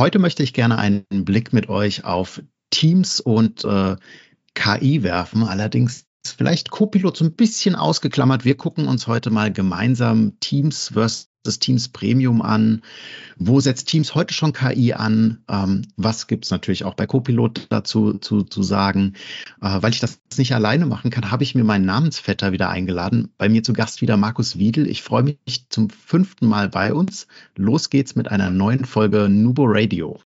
Heute möchte ich gerne einen Blick mit euch auf Teams und äh, KI werfen. Allerdings vielleicht Copilot so ein bisschen ausgeklammert. Wir gucken uns heute mal gemeinsam Teams versus Teams Premium an. Wo setzt Teams heute schon KI an? Ähm, was gibt es natürlich auch bei Copilot dazu zu, zu sagen? Äh, weil ich das nicht alleine machen kann, habe ich mir meinen Namensvetter wieder eingeladen. Bei mir zu Gast wieder Markus Wiedel. Ich freue mich zum fünften Mal bei uns. Los geht's mit einer neuen Folge Nubo Radio.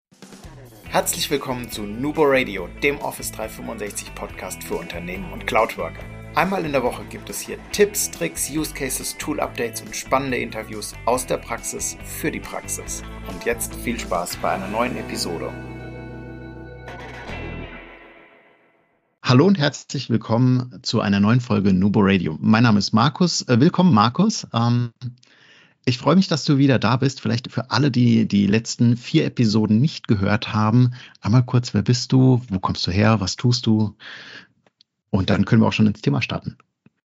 Herzlich willkommen zu Nubo Radio, dem Office 365 Podcast für Unternehmen und Cloudworker. Einmal in der Woche gibt es hier Tipps, Tricks, Use Cases, Tool Updates und spannende Interviews aus der Praxis für die Praxis. Und jetzt viel Spaß bei einer neuen Episode. Hallo und herzlich willkommen zu einer neuen Folge Nubo Radio. Mein Name ist Markus. Äh, willkommen, Markus. Ähm, ich freue mich, dass du wieder da bist. Vielleicht für alle, die die letzten vier Episoden nicht gehört haben, einmal kurz, wer bist du? Wo kommst du her? Was tust du? Und dann können wir auch schon ins Thema starten.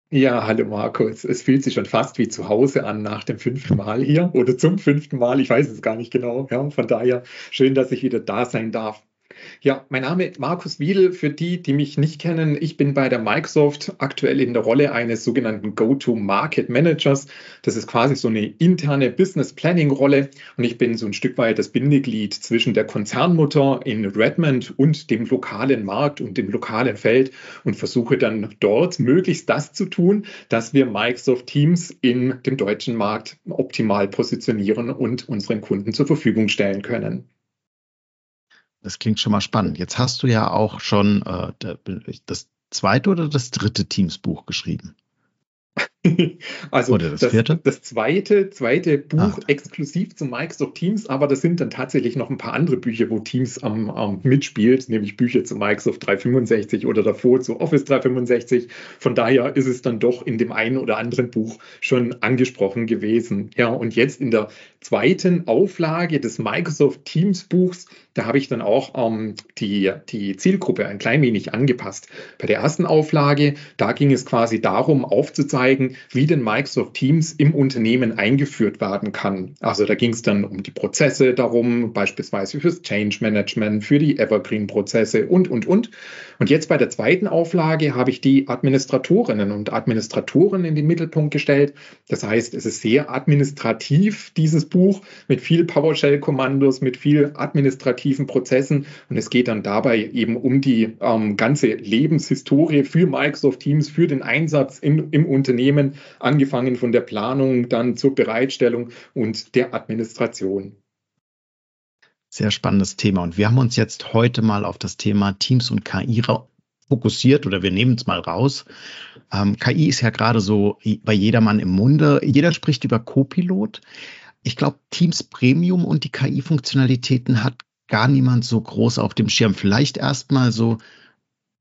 Ja, hallo Markus. Es fühlt sich schon fast wie zu Hause an nach dem fünften Mal hier oder zum fünften Mal. Ich weiß es gar nicht genau. Ja, von daher schön, dass ich wieder da sein darf. Ja, mein Name ist Markus Wiedel. Für die, die mich nicht kennen, ich bin bei der Microsoft aktuell in der Rolle eines sogenannten Go-to-Market Managers. Das ist quasi so eine interne Business Planning Rolle und ich bin so ein Stück weit das Bindeglied zwischen der Konzernmutter in Redmond und dem lokalen Markt und dem lokalen Feld und versuche dann dort möglichst das zu tun, dass wir Microsoft Teams in dem deutschen Markt optimal positionieren und unseren Kunden zur Verfügung stellen können. Das klingt schon mal spannend. Jetzt hast du ja auch schon äh, das zweite oder das dritte Teams-Buch geschrieben. also Oder das, das, vierte? das zweite, zweite Buch ah. exklusiv zu Microsoft Teams, aber das sind dann tatsächlich noch ein paar andere Bücher, wo Teams am, am mitspielt, nämlich Bücher zu Microsoft 365 oder davor zu Office 365. Von daher ist es dann doch in dem einen oder anderen Buch schon angesprochen gewesen. Ja, und jetzt in der zweiten Auflage des Microsoft Teams Buchs, da habe ich dann auch ähm, die, die Zielgruppe ein klein wenig angepasst. Bei der ersten Auflage, da ging es quasi darum, aufzuzeigen, wie denn Microsoft Teams im Unternehmen eingeführt werden kann. Also da ging es dann um die Prozesse darum, beispielsweise fürs Change Management, für die Evergreen-Prozesse und, und, und. Und jetzt bei der zweiten Auflage habe ich die Administratorinnen und Administratoren in den Mittelpunkt gestellt. Das heißt, es ist sehr administrativ, dieses Buch, mit viel PowerShell-Kommandos, mit viel administrativen Prozessen. Und es geht dann dabei eben um die ähm, ganze Lebenshistorie für Microsoft Teams, für den Einsatz in, im Unternehmen, angefangen von der Planung, dann zur Bereitstellung und der Administration. Sehr spannendes Thema. Und wir haben uns jetzt heute mal auf das Thema Teams und KI fokussiert oder wir nehmen es mal raus. Ähm, KI ist ja gerade so bei jedermann im Munde. Jeder spricht über Copilot. Ich glaube, Teams Premium und die KI-Funktionalitäten hat gar niemand so groß auf dem Schirm. Vielleicht erstmal so,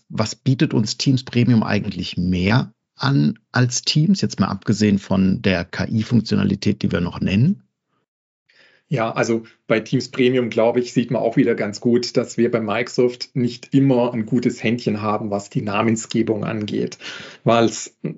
was bietet uns Teams Premium eigentlich mehr an als Teams, jetzt mal abgesehen von der KI-Funktionalität, die wir noch nennen? Ja, also bei Teams Premium, glaube ich, sieht man auch wieder ganz gut, dass wir bei Microsoft nicht immer ein gutes Händchen haben, was die Namensgebung angeht. Weil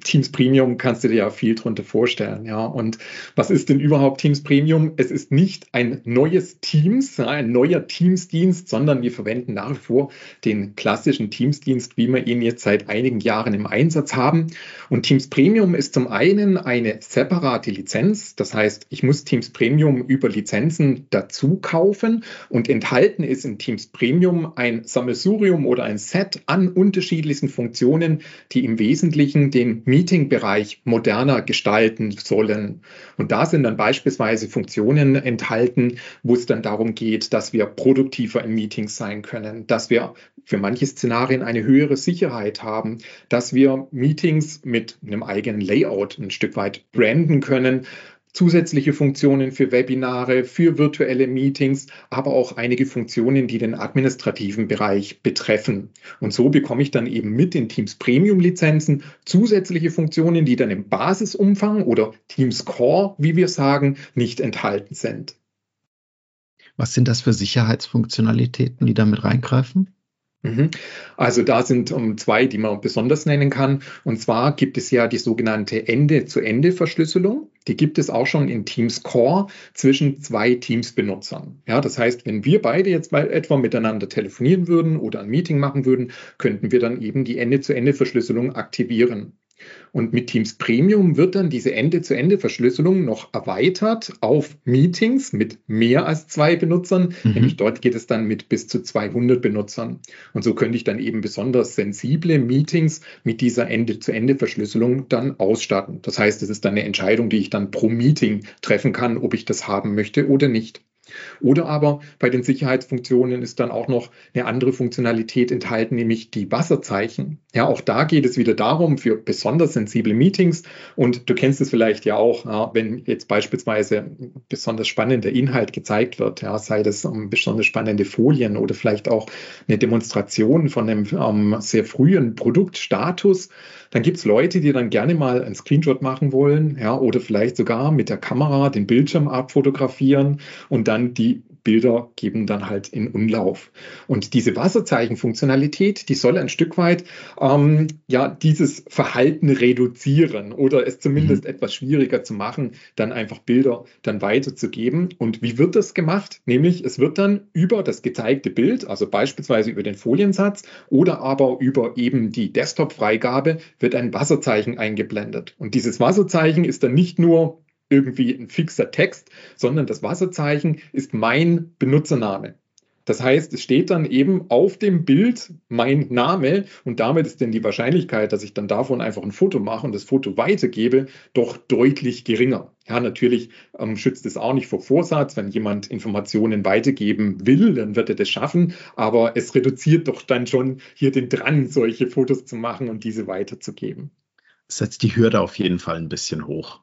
Teams Premium kannst du dir ja viel drunter vorstellen. Ja, und was ist denn überhaupt Teams Premium? Es ist nicht ein neues Teams, ein neuer Teamsdienst, sondern wir verwenden nach wie vor den klassischen Teamsdienst, wie wir ihn jetzt seit einigen Jahren im Einsatz haben. Und Teams Premium ist zum einen eine separate Lizenz. Das heißt, ich muss Teams Premium über Lizenzen dazu zukaufen und enthalten ist in Teams Premium ein Sammelsurium oder ein Set an unterschiedlichsten Funktionen, die im Wesentlichen den Meeting-Bereich moderner gestalten sollen. Und da sind dann beispielsweise Funktionen enthalten, wo es dann darum geht, dass wir produktiver in Meetings sein können, dass wir für manche Szenarien eine höhere Sicherheit haben, dass wir Meetings mit einem eigenen Layout ein Stück weit branden können, zusätzliche Funktionen für Webinare, für virtuelle Meetings, aber auch einige Funktionen, die den administrativen Bereich betreffen. Und so bekomme ich dann eben mit den Teams Premium Lizenzen zusätzliche Funktionen, die dann im Basisumfang oder Teams Core, wie wir sagen, nicht enthalten sind. Was sind das für Sicherheitsfunktionalitäten, die damit reingreifen? Mhm. Also da sind um, ähm, zwei, die man besonders nennen kann. Und zwar gibt es ja die sogenannte Ende-zu-Ende-Verschlüsselung. Die gibt es auch schon in Teams Core zwischen zwei Teams-Benutzern. Ja, das heißt, wenn wir beide jetzt mal etwa miteinander telefonieren würden oder ein Meeting machen würden, könnten wir dann eben die Ende-zu-Ende-Verschlüsselung aktivieren. Und mit Teams Premium wird dann diese Ende-zu-Ende-Verschlüsselung noch erweitert auf Meetings mit mehr als zwei Benutzern. Mhm. Nämlich dort geht es dann mit bis zu 200 Benutzern. Und so könnte ich dann eben besonders sensible Meetings mit dieser Ende-zu-Ende-Verschlüsselung dann ausstatten. Das heißt, es ist dann eine Entscheidung, die ich dann pro Meeting treffen kann, ob ich das haben möchte oder nicht. Oder aber bei den Sicherheitsfunktionen ist dann auch noch eine andere Funktionalität enthalten, nämlich die Wasserzeichen. Ja, auch da geht es wieder darum, für besonders sensible Meetings. Und du kennst es vielleicht ja auch, ja, wenn jetzt beispielsweise besonders spannender Inhalt gezeigt wird, ja, sei das um, besonders spannende Folien oder vielleicht auch eine Demonstration von einem um, sehr frühen Produktstatus, dann gibt es Leute, die dann gerne mal einen Screenshot machen wollen, ja, oder vielleicht sogar mit der Kamera den Bildschirm abfotografieren und dann die Bilder geben dann halt in Umlauf. Und diese Wasserzeichenfunktionalität, die soll ein Stück weit ähm, ja dieses Verhalten reduzieren oder es zumindest mhm. etwas schwieriger zu machen, dann einfach Bilder dann weiterzugeben. Und wie wird das gemacht? Nämlich es wird dann über das gezeigte Bild, also beispielsweise über den Foliensatz oder aber über eben die Desktop-Freigabe, wird ein Wasserzeichen eingeblendet. Und dieses Wasserzeichen ist dann nicht nur irgendwie ein fixer Text, sondern das Wasserzeichen ist mein Benutzername. Das heißt, es steht dann eben auf dem Bild mein Name und damit ist denn die Wahrscheinlichkeit, dass ich dann davon einfach ein Foto mache und das Foto weitergebe, doch deutlich geringer. Ja, natürlich ähm, schützt es auch nicht vor Vorsatz. Wenn jemand Informationen weitergeben will, dann wird er das schaffen. Aber es reduziert doch dann schon hier den Drang, solche Fotos zu machen und diese weiterzugeben. Setzt die Hürde auf jeden Fall ein bisschen hoch.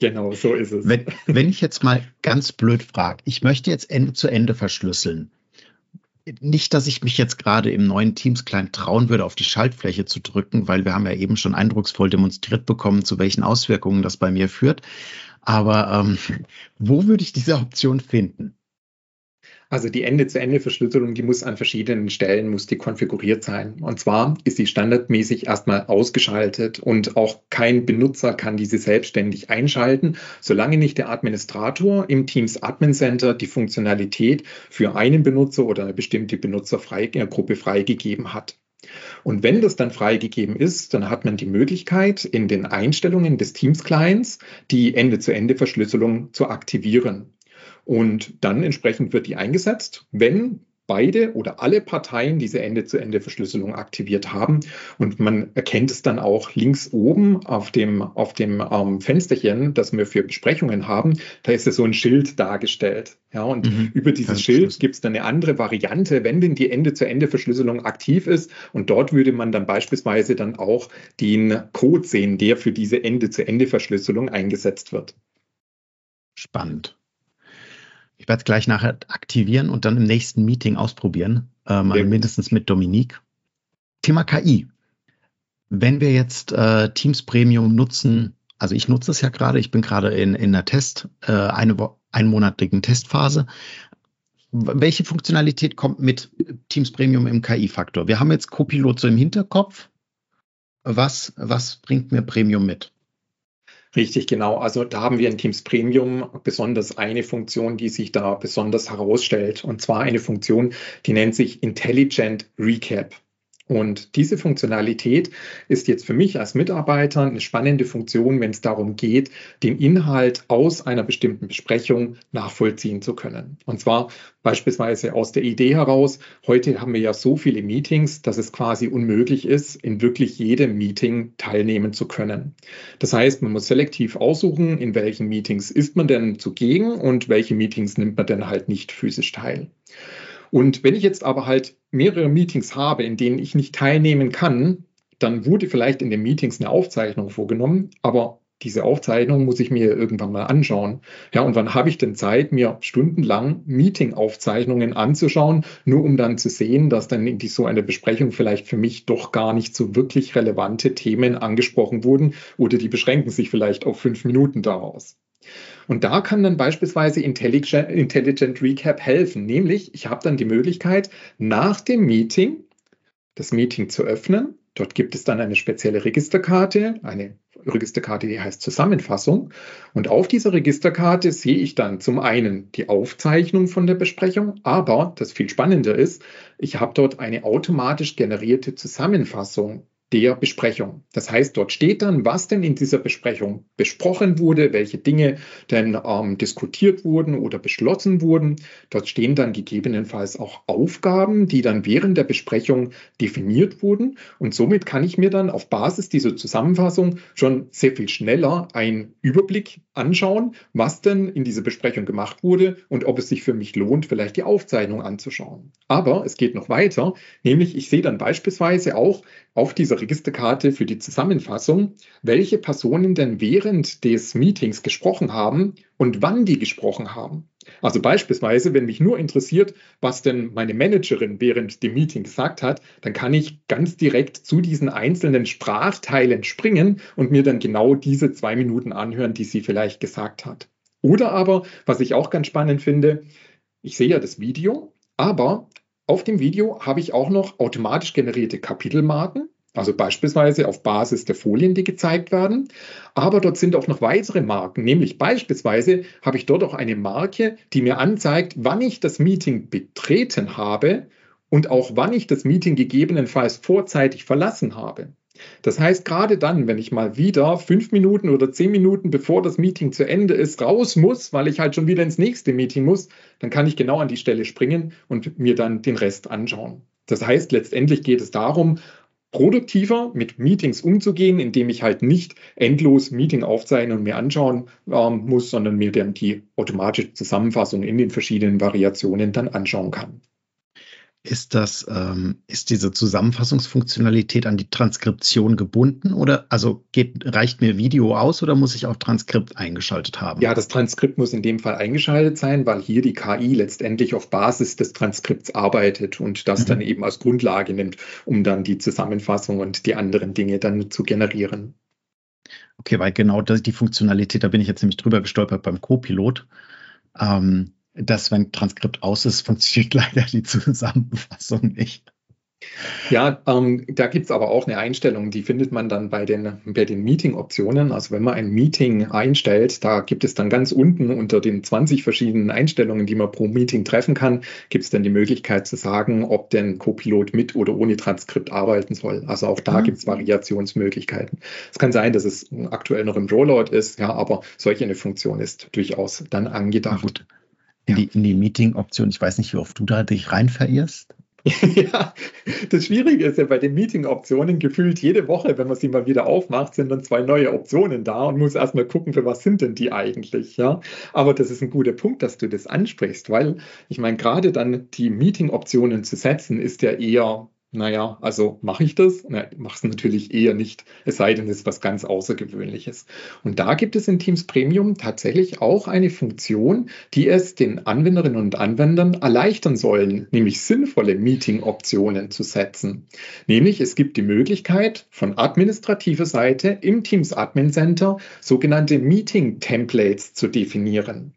Genau, so ist es. Wenn, wenn ich jetzt mal ganz blöd frage, ich möchte jetzt Ende zu Ende verschlüsseln. Nicht, dass ich mich jetzt gerade im neuen Teams-Client trauen würde, auf die Schaltfläche zu drücken, weil wir haben ja eben schon eindrucksvoll demonstriert bekommen, zu welchen Auswirkungen das bei mir führt. Aber ähm, wo würde ich diese Option finden? Also die Ende-zu-Ende-Verschlüsselung, die muss an verschiedenen Stellen, muss die konfiguriert sein. Und zwar ist sie standardmäßig erstmal ausgeschaltet und auch kein Benutzer kann diese selbstständig einschalten, solange nicht der Administrator im Teams Admin Center die Funktionalität für einen Benutzer oder eine bestimmte Benutzergruppe freigegeben hat. Und wenn das dann freigegeben ist, dann hat man die Möglichkeit, in den Einstellungen des Teams-Clients die Ende-zu-Ende-Verschlüsselung zu aktivieren. Und dann entsprechend wird die eingesetzt, wenn beide oder alle Parteien diese Ende-zu-Ende-Verschlüsselung aktiviert haben. Und man erkennt es dann auch links oben auf dem, auf dem ähm, Fensterchen, das wir für Besprechungen haben. Da ist ja so ein Schild dargestellt. Ja, und mhm. über dieses Schild gibt es dann eine andere Variante, wenn denn die Ende-zu-Ende-Verschlüsselung aktiv ist. Und dort würde man dann beispielsweise dann auch den Code sehen, der für diese Ende-zu-Ende-Verschlüsselung eingesetzt wird. Spannend. Ich werde es gleich nachher aktivieren und dann im nächsten Meeting ausprobieren, ähm, ja. mindestens mit Dominique. Thema KI. Wenn wir jetzt äh, Teams Premium nutzen, also ich nutze es ja gerade, ich bin gerade in, in einer Test, äh, eine einmonatigen Testphase. Welche Funktionalität kommt mit Teams Premium im KI-Faktor? Wir haben jetzt Copilot so im Hinterkopf. Was, was bringt mir Premium mit? Richtig, genau. Also da haben wir in Teams Premium besonders eine Funktion, die sich da besonders herausstellt. Und zwar eine Funktion, die nennt sich Intelligent Recap. Und diese Funktionalität ist jetzt für mich als Mitarbeiter eine spannende Funktion, wenn es darum geht, den Inhalt aus einer bestimmten Besprechung nachvollziehen zu können. Und zwar beispielsweise aus der Idee heraus, heute haben wir ja so viele Meetings, dass es quasi unmöglich ist, in wirklich jedem Meeting teilnehmen zu können. Das heißt, man muss selektiv aussuchen, in welchen Meetings ist man denn zugegen und welche Meetings nimmt man denn halt nicht physisch teil. Und wenn ich jetzt aber halt mehrere Meetings habe, in denen ich nicht teilnehmen kann, dann wurde vielleicht in den Meetings eine Aufzeichnung vorgenommen, aber diese Aufzeichnung muss ich mir irgendwann mal anschauen. Ja, und wann habe ich denn Zeit, mir stundenlang Meeting-Aufzeichnungen anzuschauen, nur um dann zu sehen, dass dann in so einer Besprechung vielleicht für mich doch gar nicht so wirklich relevante Themen angesprochen wurden oder die beschränken sich vielleicht auf fünf Minuten daraus. Und da kann dann beispielsweise Intelligent, Intelligent Recap helfen, nämlich ich habe dann die Möglichkeit, nach dem Meeting das Meeting zu öffnen. Dort gibt es dann eine spezielle Registerkarte, eine Registerkarte, die heißt Zusammenfassung. Und auf dieser Registerkarte sehe ich dann zum einen die Aufzeichnung von der Besprechung, aber das viel spannender ist, ich habe dort eine automatisch generierte Zusammenfassung der Besprechung. Das heißt, dort steht dann, was denn in dieser Besprechung besprochen wurde, welche Dinge denn ähm, diskutiert wurden oder beschlossen wurden. Dort stehen dann gegebenenfalls auch Aufgaben, die dann während der Besprechung definiert wurden. Und somit kann ich mir dann auf Basis dieser Zusammenfassung schon sehr viel schneller einen Überblick anschauen, was denn in dieser Besprechung gemacht wurde und ob es sich für mich lohnt, vielleicht die Aufzeichnung anzuschauen. Aber es geht noch weiter, nämlich ich sehe dann beispielsweise auch auf dieser Registerkarte für die Zusammenfassung, welche Personen denn während des Meetings gesprochen haben und wann die gesprochen haben. Also beispielsweise, wenn mich nur interessiert, was denn meine Managerin während dem Meeting gesagt hat, dann kann ich ganz direkt zu diesen einzelnen Sprachteilen springen und mir dann genau diese zwei Minuten anhören, die sie vielleicht gesagt hat. Oder aber, was ich auch ganz spannend finde, ich sehe ja das Video, aber auf dem Video habe ich auch noch automatisch generierte Kapitelmarken, also beispielsweise auf Basis der Folien, die gezeigt werden. Aber dort sind auch noch weitere Marken, nämlich beispielsweise habe ich dort auch eine Marke, die mir anzeigt, wann ich das Meeting betreten habe und auch wann ich das Meeting gegebenenfalls vorzeitig verlassen habe. Das heißt, gerade dann, wenn ich mal wieder fünf Minuten oder zehn Minuten bevor das Meeting zu Ende ist, raus muss, weil ich halt schon wieder ins nächste Meeting muss, dann kann ich genau an die Stelle springen und mir dann den Rest anschauen. Das heißt, letztendlich geht es darum, produktiver mit Meetings umzugehen, indem ich halt nicht endlos Meeting aufzeichnen und mir anschauen ähm, muss, sondern mir dann die automatische Zusammenfassung in den verschiedenen Variationen dann anschauen kann. Ist das, ähm, ist diese Zusammenfassungsfunktionalität an die Transkription gebunden oder also geht, reicht mir Video aus oder muss ich auch Transkript eingeschaltet haben? Ja, das Transkript muss in dem Fall eingeschaltet sein, weil hier die KI letztendlich auf Basis des Transkripts arbeitet und das mhm. dann eben als Grundlage nimmt, um dann die Zusammenfassung und die anderen Dinge dann zu generieren. Okay, weil genau das, die Funktionalität, da bin ich jetzt nämlich drüber gestolpert beim Copilot. Ähm, dass wenn Transkript aus ist, funktioniert leider die Zusammenfassung nicht. Ja, ähm, da gibt es aber auch eine Einstellung, die findet man dann bei den, bei den Meeting-Optionen. Also wenn man ein Meeting einstellt, da gibt es dann ganz unten unter den 20 verschiedenen Einstellungen, die man pro Meeting treffen kann, gibt es dann die Möglichkeit zu sagen, ob denn Copilot mit oder ohne Transkript arbeiten soll. Also auch da mhm. gibt es Variationsmöglichkeiten. Es kann sein, dass es aktuell noch im Rollout ist, ja, aber solch eine Funktion ist durchaus dann angedacht in die, in die Meeting-Option. Ich weiß nicht, wie oft du da dich rein verirrst. ja, das Schwierige ist ja bei den Meeting-Optionen gefühlt jede Woche, wenn man sie mal wieder aufmacht, sind dann zwei neue Optionen da und muss erstmal gucken, für was sind denn die eigentlich, ja. Aber das ist ein guter Punkt, dass du das ansprichst, weil ich meine, gerade dann die Meeting-Optionen zu setzen, ist ja eher naja, also mache ich das? Na, mache es natürlich eher nicht, es sei denn, es ist was ganz Außergewöhnliches. Und da gibt es in Teams Premium tatsächlich auch eine Funktion, die es den Anwenderinnen und Anwendern erleichtern sollen, nämlich sinnvolle Meeting-Optionen zu setzen. Nämlich es gibt die Möglichkeit von administrativer Seite im Teams Admin Center sogenannte Meeting-Templates zu definieren.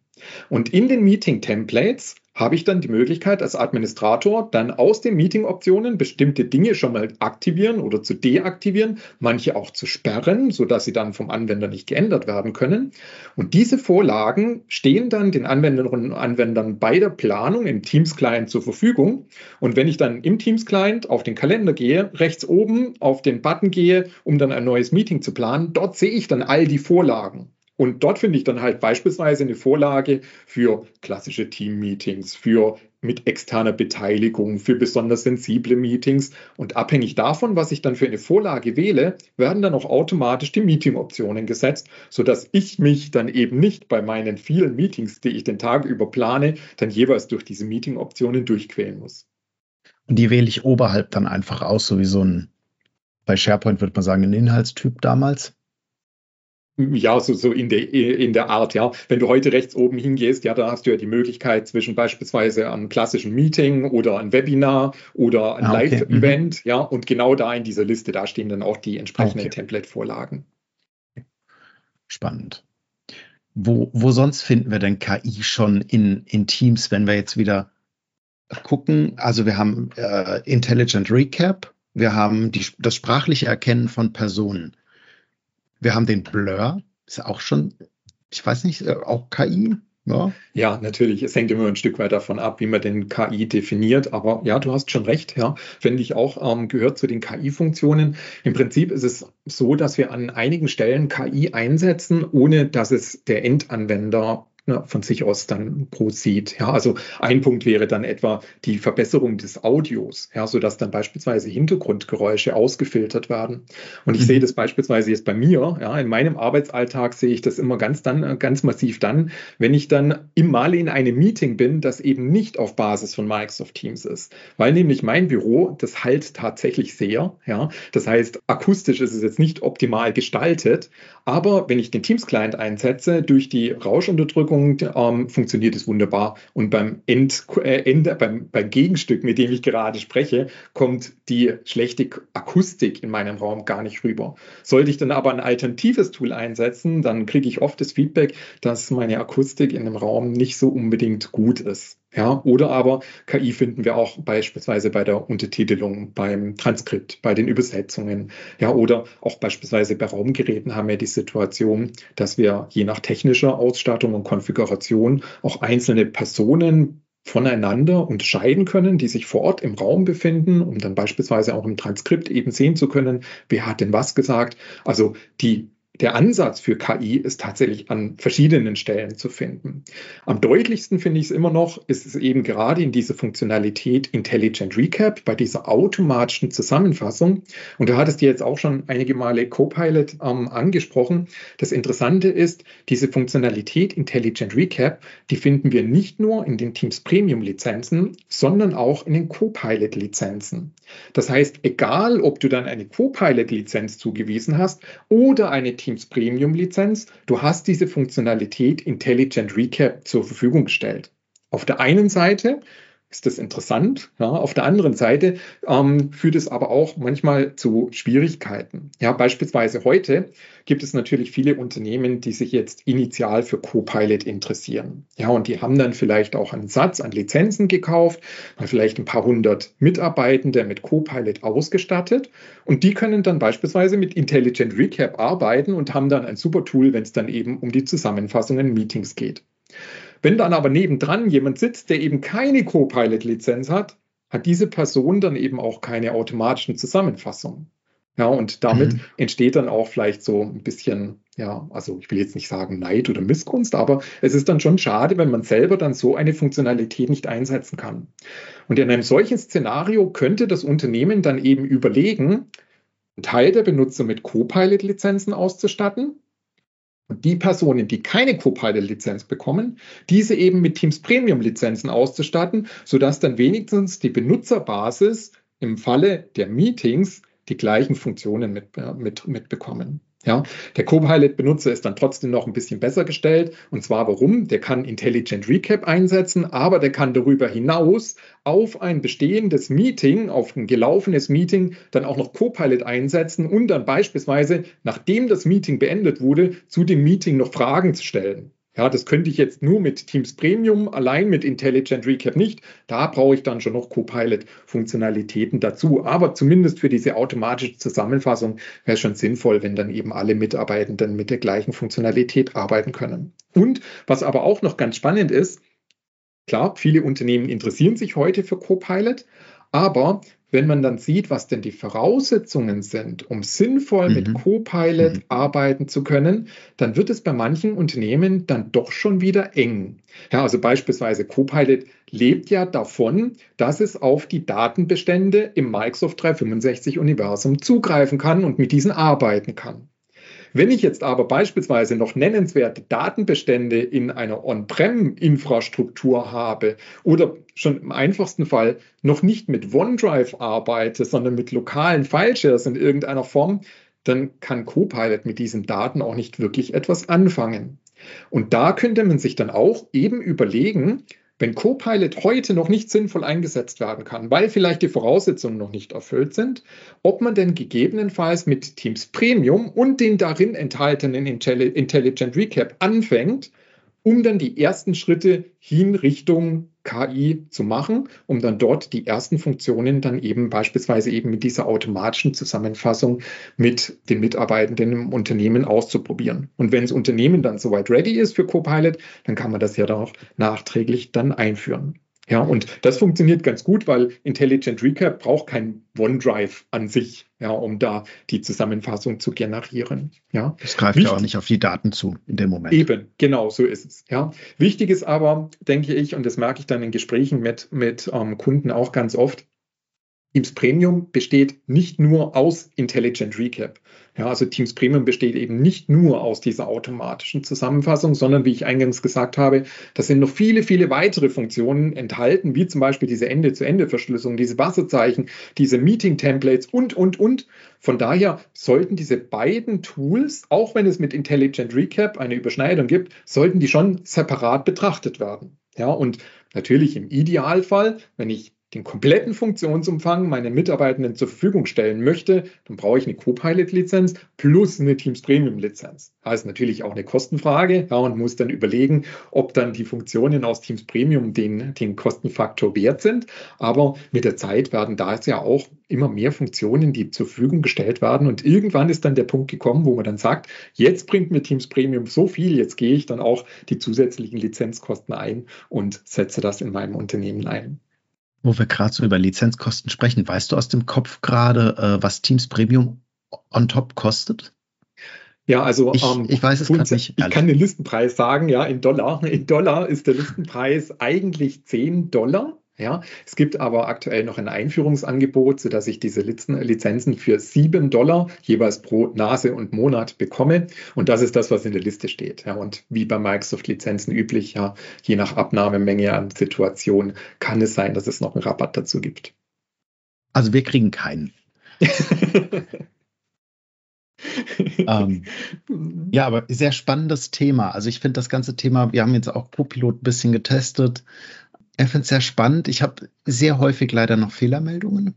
Und in den Meeting-Templates habe ich dann die Möglichkeit als Administrator dann aus den Meeting-Optionen bestimmte Dinge schon mal aktivieren oder zu deaktivieren, manche auch zu sperren, sodass sie dann vom Anwender nicht geändert werden können. Und diese Vorlagen stehen dann den Anwenderinnen und Anwendern bei der Planung im Teams-Client zur Verfügung. Und wenn ich dann im Teams-Client auf den Kalender gehe, rechts oben auf den Button gehe, um dann ein neues Meeting zu planen, dort sehe ich dann all die Vorlagen. Und dort finde ich dann halt beispielsweise eine Vorlage für klassische Team-Meetings, für mit externer Beteiligung, für besonders sensible Meetings. Und abhängig davon, was ich dann für eine Vorlage wähle, werden dann auch automatisch die Meeting-Optionen gesetzt, sodass ich mich dann eben nicht bei meinen vielen Meetings, die ich den Tag über plane, dann jeweils durch diese Meeting-Optionen durchquälen muss. Und die wähle ich oberhalb dann einfach aus, so wie so ein, bei SharePoint würde man sagen, ein Inhaltstyp damals. Ja, so, so in, der, in der Art, ja. Wenn du heute rechts oben hingehst, ja, da hast du ja die Möglichkeit zwischen beispielsweise einem klassischen Meeting oder ein Webinar oder ein ah, okay. Live-Event, mhm. ja, und genau da in dieser Liste, da stehen dann auch die entsprechenden okay. Template-Vorlagen. Spannend. Wo, wo sonst finden wir denn KI schon in, in Teams, wenn wir jetzt wieder gucken? Also wir haben äh, Intelligent Recap, Wir haben die, das sprachliche Erkennen von Personen. Wir haben den Blur, ist auch schon, ich weiß nicht, äh, auch KI. Ja. ja, natürlich. Es hängt immer ein Stück weit davon ab, wie man den KI definiert. Aber ja, du hast schon recht. Ja, finde ich auch ähm, gehört zu den KI-Funktionen. Im Prinzip ist es so, dass wir an einigen Stellen KI einsetzen, ohne dass es der Endanwender ne, von sich aus dann prosieht. Ja, also ein Punkt wäre dann etwa die Verbesserung des Audios, ja, sodass dann beispielsweise Hintergrundgeräusche ausgefiltert werden. Und ich mhm. sehe das beispielsweise jetzt bei mir, ja, in meinem Arbeitsalltag sehe ich das immer ganz dann, ganz massiv dann, wenn ich dann im Mal in einem Meeting bin, das eben nicht auf Basis von Microsoft Teams ist. Weil nämlich mein Büro, das halt tatsächlich sehr, ja. Das heißt, akustisch ist es jetzt nicht optimal gestaltet, aber wenn ich den Teams-Client einsetze, durch die Rauschunterdrückung ähm, funktioniert es wunderbar. Und beim, End, äh, Ende, beim, beim Gegenstück, mit dem ich gerade spreche, kommt die schlechte Akustik in meinem Raum gar nicht rüber. Sollte ich dann aber ein alternatives Tool einsetzen, dann kriege ich oft das Feedback, dass meine Akustik in dem Raum nicht so unbedingt gut ist. Ja, oder aber KI finden wir auch beispielsweise bei der Untertitelung, beim Transkript, bei den Übersetzungen. Ja, oder auch beispielsweise bei Raumgeräten haben wir die Situation, dass wir je nach technischer Ausstattung und Konfiguration auch einzelne Personen voneinander unterscheiden können, die sich vor Ort im Raum befinden, um dann beispielsweise auch im Transkript eben sehen zu können, wer hat denn was gesagt. Also die der Ansatz für KI ist tatsächlich an verschiedenen Stellen zu finden. Am deutlichsten finde ich es immer noch, ist es eben gerade in dieser Funktionalität Intelligent Recap, bei dieser automatischen Zusammenfassung. Und da hattest du jetzt auch schon einige Male Copilot ähm, angesprochen. Das Interessante ist, diese Funktionalität Intelligent Recap, die finden wir nicht nur in den Teams Premium Lizenzen, sondern auch in den Copilot Lizenzen. Das heißt, egal ob du dann eine Copilot Lizenz zugewiesen hast oder eine Teams Premium Lizenz. Du hast diese Funktionalität Intelligent Recap zur Verfügung gestellt. Auf der einen Seite ist das interessant. Ja, auf der anderen Seite ähm, führt es aber auch manchmal zu Schwierigkeiten. Ja, beispielsweise heute gibt es natürlich viele Unternehmen, die sich jetzt initial für Copilot interessieren. Ja, und die haben dann vielleicht auch einen Satz an Lizenzen gekauft, vielleicht ein paar hundert Mitarbeitende mit Copilot ausgestattet. Und die können dann beispielsweise mit Intelligent Recap arbeiten und haben dann ein super Tool, wenn es dann eben um die Zusammenfassungen in Meetings geht. Wenn dann aber nebendran jemand sitzt, der eben keine Copilot-Lizenz hat, hat diese Person dann eben auch keine automatischen Zusammenfassungen. Ja, und damit mhm. entsteht dann auch vielleicht so ein bisschen, ja, also ich will jetzt nicht sagen Neid oder Missgunst, aber es ist dann schon schade, wenn man selber dann so eine Funktionalität nicht einsetzen kann. Und in einem solchen Szenario könnte das Unternehmen dann eben überlegen, einen Teil der Benutzer mit Copilot-Lizenzen auszustatten und die Personen, die keine Copilot-Lizenz bekommen, diese eben mit Teams Premium-Lizenzen auszustatten, sodass dann wenigstens die Benutzerbasis im Falle der Meetings die gleichen Funktionen mit, äh, mit, mitbekommen. Ja, der Copilot-Benutzer ist dann trotzdem noch ein bisschen besser gestellt. Und zwar warum? Der kann Intelligent Recap einsetzen, aber der kann darüber hinaus auf ein bestehendes Meeting, auf ein gelaufenes Meeting, dann auch noch Copilot einsetzen und dann beispielsweise, nachdem das Meeting beendet wurde, zu dem Meeting noch Fragen zu stellen. Ja, das könnte ich jetzt nur mit Teams Premium, allein mit Intelligent Recap nicht. Da brauche ich dann schon noch Copilot-Funktionalitäten dazu. Aber zumindest für diese automatische Zusammenfassung wäre es schon sinnvoll, wenn dann eben alle Mitarbeitenden mit der gleichen Funktionalität arbeiten können. Und was aber auch noch ganz spannend ist, klar, viele Unternehmen interessieren sich heute für Copilot, aber wenn man dann sieht, was denn die Voraussetzungen sind, um sinnvoll mhm. mit Copilot mhm. arbeiten zu können, dann wird es bei manchen Unternehmen dann doch schon wieder eng. Ja, also beispielsweise Copilot lebt ja davon, dass es auf die Datenbestände im Microsoft 365 Universum zugreifen kann und mit diesen arbeiten kann. Wenn ich jetzt aber beispielsweise noch nennenswerte Datenbestände in einer On-Prem-Infrastruktur habe oder schon im einfachsten Fall noch nicht mit OneDrive arbeite, sondern mit lokalen Fileshares in irgendeiner Form, dann kann Copilot mit diesen Daten auch nicht wirklich etwas anfangen. Und da könnte man sich dann auch eben überlegen, wenn Copilot heute noch nicht sinnvoll eingesetzt werden kann, weil vielleicht die Voraussetzungen noch nicht erfüllt sind, ob man denn gegebenenfalls mit Teams Premium und den darin enthaltenen Intelligent Recap anfängt, um dann die ersten Schritte hin Richtung KI zu machen, um dann dort die ersten Funktionen dann eben beispielsweise eben mit dieser automatischen Zusammenfassung mit den Mitarbeitenden im Unternehmen auszuprobieren. Und wenn das Unternehmen dann soweit ready ist für Copilot, dann kann man das ja dann auch nachträglich dann einführen. Ja, und das funktioniert ganz gut, weil Intelligent Recap braucht kein OneDrive an sich, ja, um da die Zusammenfassung zu generieren. Ja. Das greift Wichtig, ja auch nicht auf die Daten zu in dem Moment. Eben, genau, so ist es. Ja. Wichtig ist aber, denke ich, und das merke ich dann in Gesprächen mit, mit ähm, Kunden auch ganz oft, Teams Premium besteht nicht nur aus Intelligent Recap. Ja, also Teams Premium besteht eben nicht nur aus dieser automatischen Zusammenfassung, sondern wie ich eingangs gesagt habe, da sind noch viele, viele weitere Funktionen enthalten, wie zum Beispiel diese Ende-zu-Ende-Verschlüsselung, diese Wasserzeichen, diese Meeting-Templates und, und, und. Von daher sollten diese beiden Tools, auch wenn es mit Intelligent Recap eine Überschneidung gibt, sollten die schon separat betrachtet werden. Ja, und natürlich im Idealfall, wenn ich den kompletten Funktionsumfang meinen Mitarbeitenden zur Verfügung stellen möchte, dann brauche ich eine Copilot-Lizenz plus eine Teams Premium-Lizenz. Das ist natürlich auch eine Kostenfrage ja, und muss dann überlegen, ob dann die Funktionen aus Teams Premium den, den Kostenfaktor wert sind. Aber mit der Zeit werden da ja auch immer mehr Funktionen, die zur Verfügung gestellt werden. Und irgendwann ist dann der Punkt gekommen, wo man dann sagt, jetzt bringt mir Teams Premium so viel, jetzt gehe ich dann auch die zusätzlichen Lizenzkosten ein und setze das in meinem Unternehmen ein. Wo wir gerade so über Lizenzkosten sprechen, weißt du aus dem Kopf gerade, äh, was Teams Premium on top kostet? Ja, also ich, ähm, ich weiß es gerade nicht. Ich kann den Listenpreis sagen, ja, in Dollar. In Dollar ist der Listenpreis eigentlich 10 Dollar. Ja, es gibt aber aktuell noch ein Einführungsangebot, sodass ich diese Lizenzen für 7 Dollar jeweils pro Nase und Monat bekomme. Und das ist das, was in der Liste steht. Ja, und wie bei Microsoft-Lizenzen üblich, ja, je nach Abnahmemenge an Situation kann es sein, dass es noch einen Rabatt dazu gibt. Also wir kriegen keinen. ähm, ja, aber sehr spannendes Thema. Also ich finde das ganze Thema, wir haben jetzt auch Copilot ein bisschen getestet. Ich finde es sehr spannend. Ich habe sehr häufig leider noch Fehlermeldungen.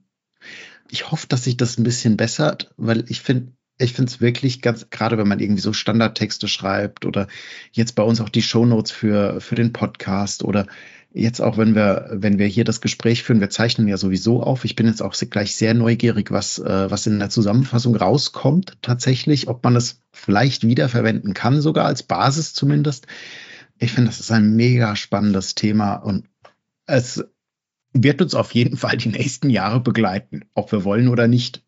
Ich hoffe, dass sich das ein bisschen bessert, weil ich finde, ich finde es wirklich ganz, gerade wenn man irgendwie so Standardtexte schreibt oder jetzt bei uns auch die Shownotes für, für den Podcast oder jetzt auch, wenn wir, wenn wir hier das Gespräch führen, wir zeichnen ja sowieso auf. Ich bin jetzt auch gleich sehr neugierig, was, äh, was in der Zusammenfassung rauskommt tatsächlich, ob man es vielleicht wiederverwenden kann, sogar als Basis zumindest. Ich finde, das ist ein mega spannendes Thema und es wird uns auf jeden Fall die nächsten Jahre begleiten, ob wir wollen oder nicht.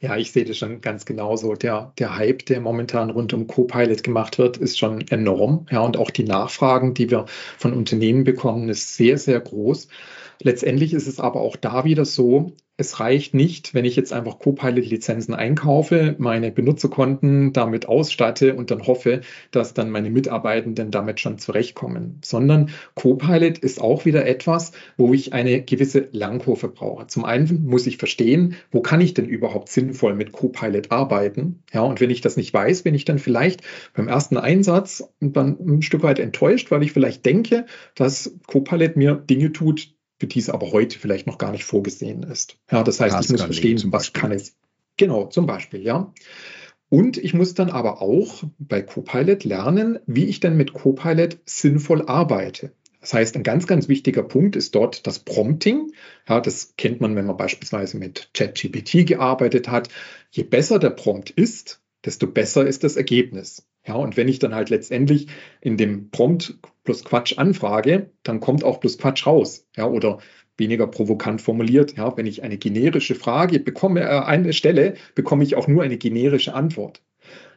Ja, ich sehe das schon ganz genauso. Der, der Hype, der momentan rund um Copilot gemacht wird, ist schon enorm. Ja, und auch die Nachfragen, die wir von Unternehmen bekommen, ist sehr, sehr groß. Letztendlich ist es aber auch da wieder so, es reicht nicht, wenn ich jetzt einfach Copilot-Lizenzen einkaufe, meine Benutzerkonten damit ausstatte und dann hoffe, dass dann meine Mitarbeitenden damit schon zurechtkommen, sondern Copilot ist auch wieder etwas, wo ich eine gewisse Langkurve brauche. Zum einen muss ich verstehen, wo kann ich denn überhaupt sinnvoll mit Copilot arbeiten? Ja, und wenn ich das nicht weiß, bin ich dann vielleicht beim ersten Einsatz dann ein Stück weit enttäuscht, weil ich vielleicht denke, dass Copilot mir Dinge tut, für die es aber heute vielleicht noch gar nicht vorgesehen ist. Ja, das heißt, ich muss verstehen, was kann es. Genau, zum Beispiel, ja. Und ich muss dann aber auch bei Copilot lernen, wie ich denn mit Copilot sinnvoll arbeite. Das heißt, ein ganz, ganz wichtiger Punkt ist dort das Prompting. Ja, das kennt man, wenn man beispielsweise mit ChatGPT gearbeitet hat. Je besser der Prompt ist, desto besser ist das Ergebnis. Ja, und wenn ich dann halt letztendlich in dem Prompt plus Quatsch anfrage, dann kommt auch plus Quatsch raus. Ja, oder weniger provokant formuliert, ja, wenn ich eine generische Frage bekomme, äh, eine Stelle, bekomme ich auch nur eine generische Antwort.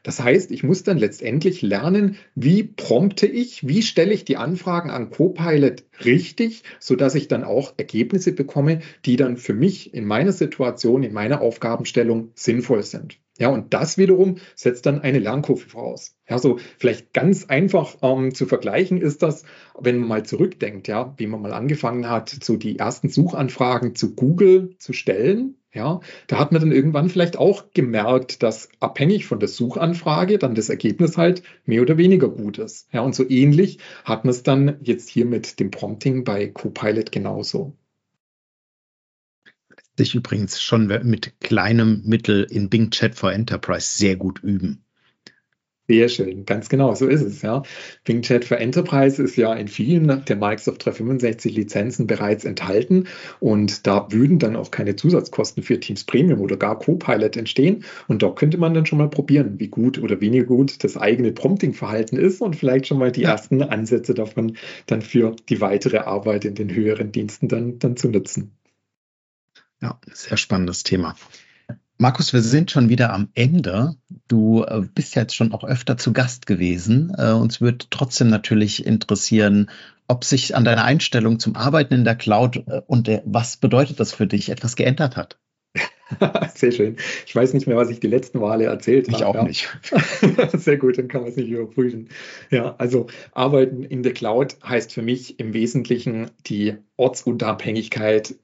Das heißt, ich muss dann letztendlich lernen, wie prompte ich, wie stelle ich die Anfragen an Copilot richtig, sodass ich dann auch Ergebnisse bekomme, die dann für mich in meiner Situation, in meiner Aufgabenstellung sinnvoll sind. Ja, und das wiederum setzt dann eine Lernkurve voraus. Ja, so vielleicht ganz einfach ähm, zu vergleichen ist das, wenn man mal zurückdenkt, ja, wie man mal angefangen hat, so die ersten Suchanfragen zu Google zu stellen. Ja, da hat man dann irgendwann vielleicht auch gemerkt, dass abhängig von der Suchanfrage dann das Ergebnis halt mehr oder weniger gut ist. Ja, und so ähnlich hat man es dann jetzt hier mit dem Prompting bei Copilot genauso sich übrigens schon mit kleinem Mittel in Bing Chat for Enterprise sehr gut üben. Sehr schön, ganz genau, so ist es, ja. Bing Chat für Enterprise ist ja in vielen der Microsoft 365 Lizenzen bereits enthalten und da würden dann auch keine Zusatzkosten für Teams Premium oder gar Copilot entstehen und dort könnte man dann schon mal probieren, wie gut oder weniger gut das eigene Prompting-Verhalten ist und vielleicht schon mal die ersten Ansätze davon dann für die weitere Arbeit in den höheren Diensten dann, dann zu nutzen. Ja, sehr spannendes Thema. Markus, wir sind schon wieder am Ende. Du äh, bist ja jetzt schon auch öfter zu Gast gewesen. Äh, uns würde trotzdem natürlich interessieren, ob sich an deiner Einstellung zum Arbeiten in der Cloud äh, und der, was bedeutet das für dich etwas geändert hat. Sehr schön. Ich weiß nicht mehr, was ich die letzten Male erzählt habe. Ich auch ja. nicht. Sehr gut, dann kann man es nicht überprüfen. Ja, also Arbeiten in der Cloud heißt für mich im Wesentlichen die Ortsunabhängigkeit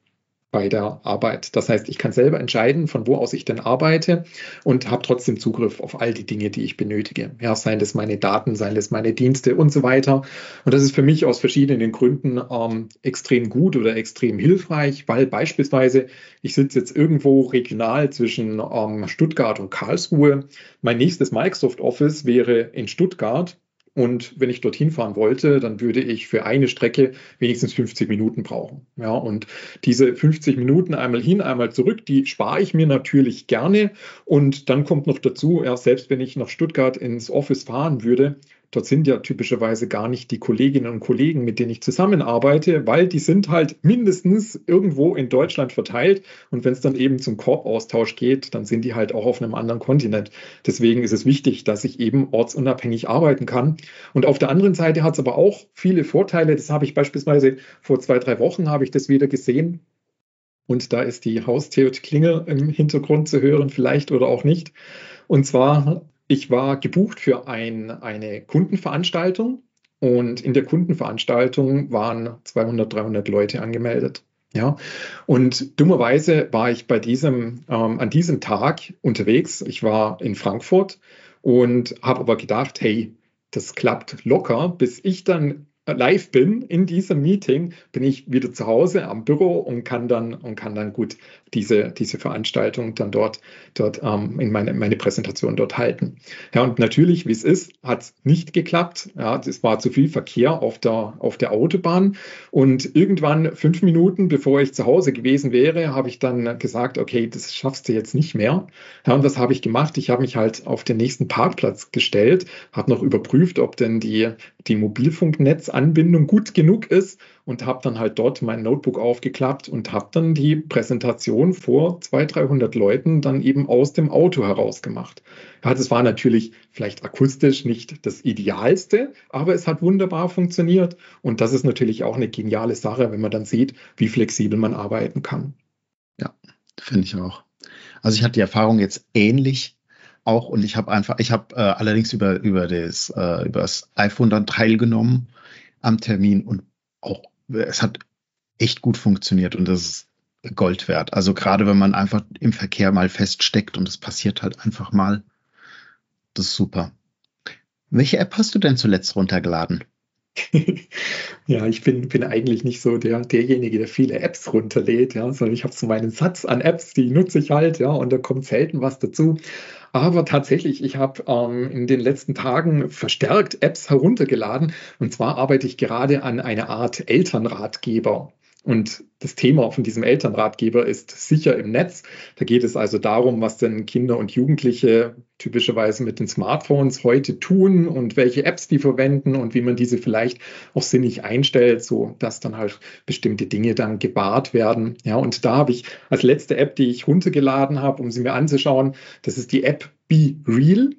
bei der Arbeit. Das heißt, ich kann selber entscheiden, von wo aus ich denn arbeite und habe trotzdem Zugriff auf all die Dinge, die ich benötige. Ja, seien das meine Daten, seien das meine Dienste und so weiter. Und das ist für mich aus verschiedenen Gründen ähm, extrem gut oder extrem hilfreich, weil beispielsweise ich sitze jetzt irgendwo regional zwischen ähm, Stuttgart und Karlsruhe. Mein nächstes Microsoft Office wäre in Stuttgart und wenn ich dorthin fahren wollte, dann würde ich für eine Strecke wenigstens 50 Minuten brauchen. Ja, und diese 50 Minuten einmal hin, einmal zurück, die spare ich mir natürlich gerne. Und dann kommt noch dazu, ja, selbst wenn ich nach Stuttgart ins Office fahren würde, Dort sind ja typischerweise gar nicht die Kolleginnen und Kollegen, mit denen ich zusammenarbeite, weil die sind halt mindestens irgendwo in Deutschland verteilt. Und wenn es dann eben zum Korbaustausch geht, dann sind die halt auch auf einem anderen Kontinent. Deswegen ist es wichtig, dass ich eben ortsunabhängig arbeiten kann. Und auf der anderen Seite hat es aber auch viele Vorteile. Das habe ich beispielsweise vor zwei, drei Wochen habe ich das wieder gesehen. Und da ist die Haustür-Klingel im Hintergrund zu hören, vielleicht oder auch nicht. Und zwar ich war gebucht für ein, eine Kundenveranstaltung und in der Kundenveranstaltung waren 200, 300 Leute angemeldet. Ja, und dummerweise war ich bei diesem, ähm, an diesem Tag unterwegs. Ich war in Frankfurt und habe aber gedacht, hey, das klappt locker, bis ich dann live bin in diesem Meeting, bin ich wieder zu Hause am Büro und kann dann und kann dann gut diese, diese Veranstaltung dann dort, dort ähm, in meine, meine Präsentation dort halten. Ja, und natürlich, wie es ist, hat es nicht geklappt. Ja, es war zu viel Verkehr auf der, auf der Autobahn. Und irgendwann, fünf Minuten bevor ich zu Hause gewesen wäre, habe ich dann gesagt, okay, das schaffst du jetzt nicht mehr. Ja, und was habe ich gemacht? Ich habe mich halt auf den nächsten Parkplatz gestellt, habe noch überprüft, ob denn die, die Mobilfunknetzanbindung gut genug ist und habe dann halt dort mein Notebook aufgeklappt und habe dann die Präsentation vor 200, 300 Leuten dann eben aus dem Auto heraus gemacht. Ja, das war natürlich vielleicht akustisch nicht das Idealste, aber es hat wunderbar funktioniert und das ist natürlich auch eine geniale Sache, wenn man dann sieht, wie flexibel man arbeiten kann. Ja, finde ich auch. Also ich hatte die Erfahrung jetzt ähnlich auch und ich habe einfach, ich habe äh, allerdings über, über, das, äh, über das iPhone dann teilgenommen am Termin und auch es hat echt gut funktioniert und das ist Gold wert. Also gerade wenn man einfach im Verkehr mal feststeckt und es passiert halt einfach mal, das ist super. Welche App hast du denn zuletzt runtergeladen? ja, ich bin, bin eigentlich nicht so der, derjenige, der viele Apps runterlädt, ja, sondern ich habe so meinen Satz an Apps, die nutze ich halt, ja, und da kommt selten was dazu. Aber tatsächlich, ich habe ähm, in den letzten Tagen verstärkt Apps heruntergeladen. Und zwar arbeite ich gerade an einer Art Elternratgeber. Und das Thema von diesem Elternratgeber ist sicher im Netz. Da geht es also darum, was denn Kinder und Jugendliche typischerweise mit den Smartphones heute tun und welche Apps die verwenden und wie man diese vielleicht auch sinnig einstellt, so dass dann halt bestimmte Dinge dann gebahrt werden. Ja, und da habe ich als letzte App, die ich runtergeladen habe, um sie mir anzuschauen, das ist die App Be Real.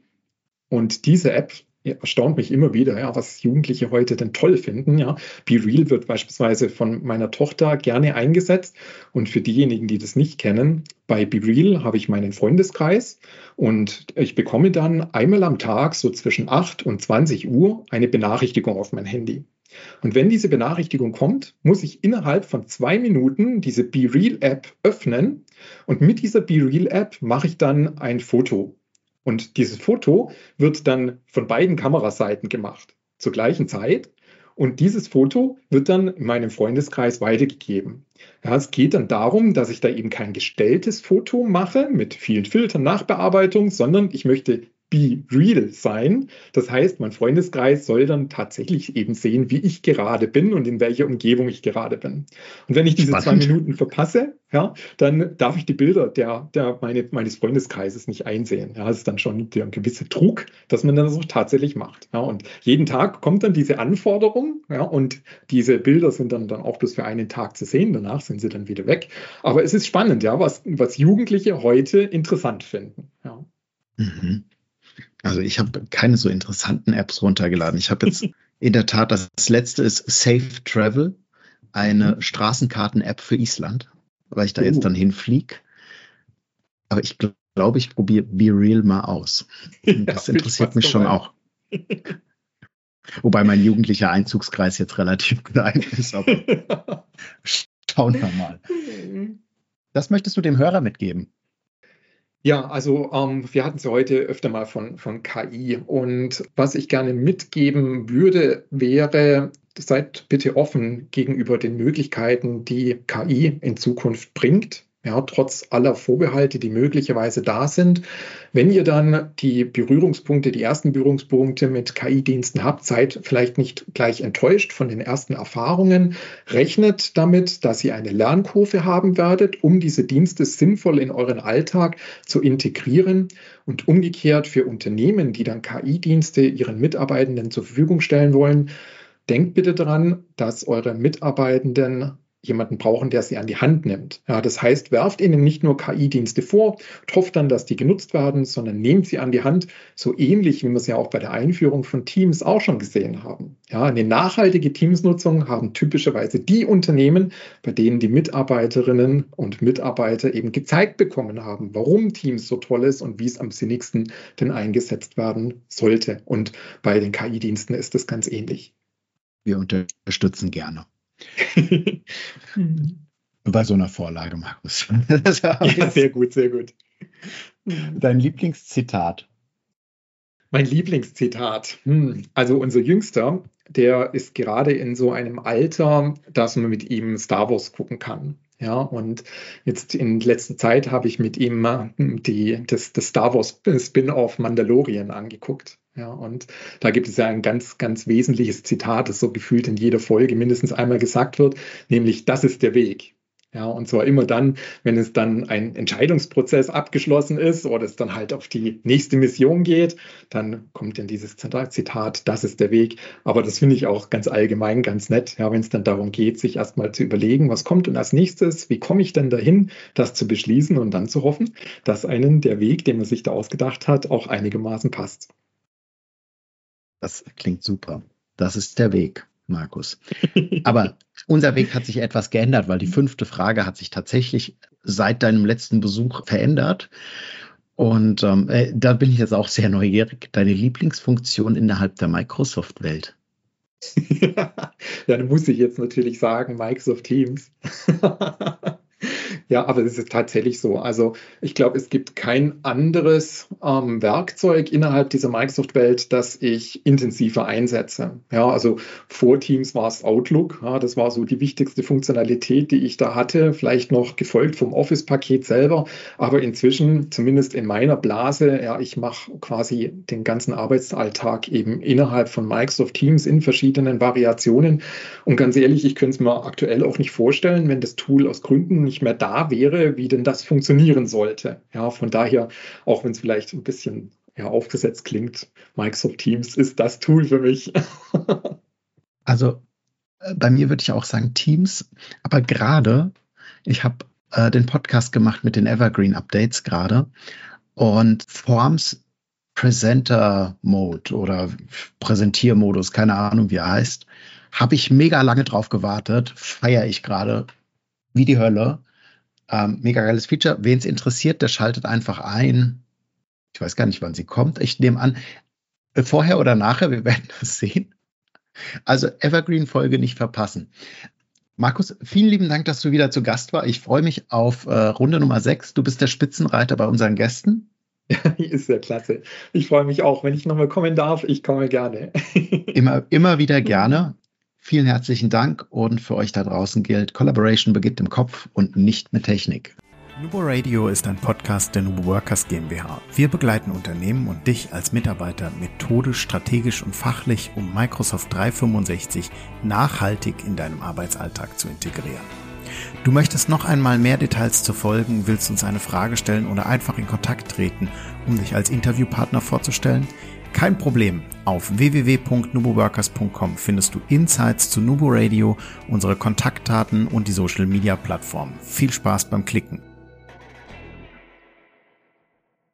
Und diese App erstaunt mich immer wieder, ja, was Jugendliche heute denn toll finden. Ja. Be Real wird beispielsweise von meiner Tochter gerne eingesetzt. Und für diejenigen, die das nicht kennen, bei Be Real habe ich meinen Freundeskreis und ich bekomme dann einmal am Tag, so zwischen 8 und 20 Uhr, eine Benachrichtigung auf mein Handy. Und wenn diese Benachrichtigung kommt, muss ich innerhalb von zwei Minuten diese Be Real App öffnen. Und mit dieser Be Real App mache ich dann ein Foto und dieses Foto wird dann von beiden Kameraseiten gemacht zur gleichen Zeit. Und dieses Foto wird dann in meinem Freundeskreis weitergegeben. Ja, es geht dann darum, dass ich da eben kein gestelltes Foto mache mit vielen Filtern, Nachbearbeitung, sondern ich möchte be real sein. Das heißt, mein Freundeskreis soll dann tatsächlich eben sehen, wie ich gerade bin und in welcher Umgebung ich gerade bin. Und wenn ich diese Spannend. zwei Minuten verpasse, ja, dann darf ich die Bilder der, der meine, meines Freundeskreises nicht einsehen. Ja, das ist dann schon der gewisse Druck, dass man das auch tatsächlich macht. Ja, und jeden Tag kommt dann diese Anforderung, ja, und diese Bilder sind dann, dann auch bloß für einen Tag zu sehen. Danach sind sie dann wieder weg. Aber es ist spannend, ja, was, was Jugendliche heute interessant finden. Ja. Mhm. Also ich habe keine so interessanten Apps runtergeladen. Ich habe jetzt in der Tat, das letzte ist Safe Travel, eine mhm. Straßenkarten-App für Island, weil ich da uh. jetzt dann hinfliege. Aber ich glaube, ich probiere Be Real mal aus. Das ja, interessiert mich schon auch. Wobei mein jugendlicher Einzugskreis jetzt relativ klein ist, aber schauen wir mal. Das möchtest du dem Hörer mitgeben? Ja, also ähm, wir hatten es heute öfter mal von, von KI. Und was ich gerne mitgeben würde, wäre, seid bitte offen gegenüber den Möglichkeiten, die KI in Zukunft bringt ja, trotz aller Vorbehalte, die möglicherweise da sind. Wenn ihr dann die Berührungspunkte, die ersten Berührungspunkte mit KI-Diensten habt, seid vielleicht nicht gleich enttäuscht von den ersten Erfahrungen. Rechnet damit, dass ihr eine Lernkurve haben werdet, um diese Dienste sinnvoll in euren Alltag zu integrieren. Und umgekehrt für Unternehmen, die dann KI-Dienste ihren Mitarbeitenden zur Verfügung stellen wollen, Denkt bitte daran, dass eure Mitarbeitenden jemanden brauchen, der sie an die Hand nimmt. Ja, das heißt, werft ihnen nicht nur KI-Dienste vor und hofft dann, dass die genutzt werden, sondern nehmt sie an die Hand, so ähnlich wie wir es ja auch bei der Einführung von Teams auch schon gesehen haben. Ja, eine nachhaltige Teamsnutzung haben typischerweise die Unternehmen, bei denen die Mitarbeiterinnen und Mitarbeiter eben gezeigt bekommen haben, warum Teams so toll ist und wie es am sinnigsten denn eingesetzt werden sollte. Und bei den KI-Diensten ist das ganz ähnlich. Wir unterstützen gerne. Bei so einer Vorlage, Markus. ja, sehr gut, sehr gut. Dein Lieblingszitat. Mein Lieblingszitat. Hm. Also unser Jüngster, der ist gerade in so einem Alter, dass man mit ihm Star Wars gucken kann. Ja, und jetzt in letzter Zeit habe ich mit ihm hm, die, das, das Star Wars Spin-off Mandalorian angeguckt. Ja, und da gibt es ja ein ganz, ganz wesentliches Zitat, das so gefühlt in jeder Folge mindestens einmal gesagt wird, nämlich das ist der Weg. Ja, und zwar immer dann, wenn es dann ein Entscheidungsprozess abgeschlossen ist oder es dann halt auf die nächste Mission geht, dann kommt dann dieses Zitat, das ist der Weg. Aber das finde ich auch ganz allgemein ganz nett, ja, wenn es dann darum geht, sich erstmal zu überlegen, was kommt denn als nächstes, wie komme ich denn dahin, das zu beschließen und dann zu hoffen, dass einen der Weg, den man sich da ausgedacht hat, auch einigermaßen passt. Das klingt super. Das ist der Weg, Markus. Aber unser Weg hat sich etwas geändert, weil die fünfte Frage hat sich tatsächlich seit deinem letzten Besuch verändert. Und ähm, äh, da bin ich jetzt auch sehr neugierig. Deine Lieblingsfunktion innerhalb der Microsoft-Welt? ja, dann muss ich jetzt natürlich sagen, Microsoft Teams. Ja, aber es ist tatsächlich so. Also ich glaube, es gibt kein anderes ähm, Werkzeug innerhalb dieser Microsoft-Welt, das ich intensiver einsetze. Ja, also vor Teams war es Outlook. Ja, das war so die wichtigste Funktionalität, die ich da hatte. Vielleicht noch gefolgt vom Office-Paket selber. Aber inzwischen, zumindest in meiner Blase, ja, ich mache quasi den ganzen Arbeitsalltag eben innerhalb von Microsoft Teams in verschiedenen Variationen. Und ganz ehrlich, ich könnte es mir aktuell auch nicht vorstellen, wenn das Tool aus Gründen nicht mehr da wäre, wie denn das funktionieren sollte. Ja, von daher, auch wenn es vielleicht ein bisschen ja, aufgesetzt klingt, Microsoft Teams ist das Tool für mich. also äh, bei mir würde ich auch sagen Teams, aber gerade, ich habe äh, den Podcast gemacht mit den Evergreen Updates gerade und Forms Presenter Mode oder Präsentiermodus, keine Ahnung, wie er heißt, habe ich mega lange drauf gewartet, feiere ich gerade wie die Hölle. Ähm, mega geiles Feature. Wen es interessiert, der schaltet einfach ein. Ich weiß gar nicht, wann sie kommt. Ich nehme an, äh, vorher oder nachher, wir werden das sehen. Also Evergreen-Folge nicht verpassen. Markus, vielen lieben Dank, dass du wieder zu Gast war. Ich freue mich auf äh, Runde Nummer 6. Du bist der Spitzenreiter bei unseren Gästen. ist ja klasse. Ich freue mich auch. Wenn ich nochmal kommen darf, ich komme gerne. immer, immer wieder gerne. Vielen herzlichen Dank und für euch da draußen gilt, Collaboration beginnt im Kopf und nicht mit Technik. Nubo Radio ist ein Podcast der Nubo Workers GmbH. Wir begleiten Unternehmen und dich als Mitarbeiter methodisch, strategisch und fachlich, um Microsoft 365 nachhaltig in deinem Arbeitsalltag zu integrieren. Du möchtest noch einmal mehr Details zu folgen, willst uns eine Frage stellen oder einfach in Kontakt treten, um dich als Interviewpartner vorzustellen? Kein Problem. Auf www.nuboworkers.com findest du Insights zu Nubo Radio, unsere Kontaktdaten und die Social Media Plattform. Viel Spaß beim Klicken.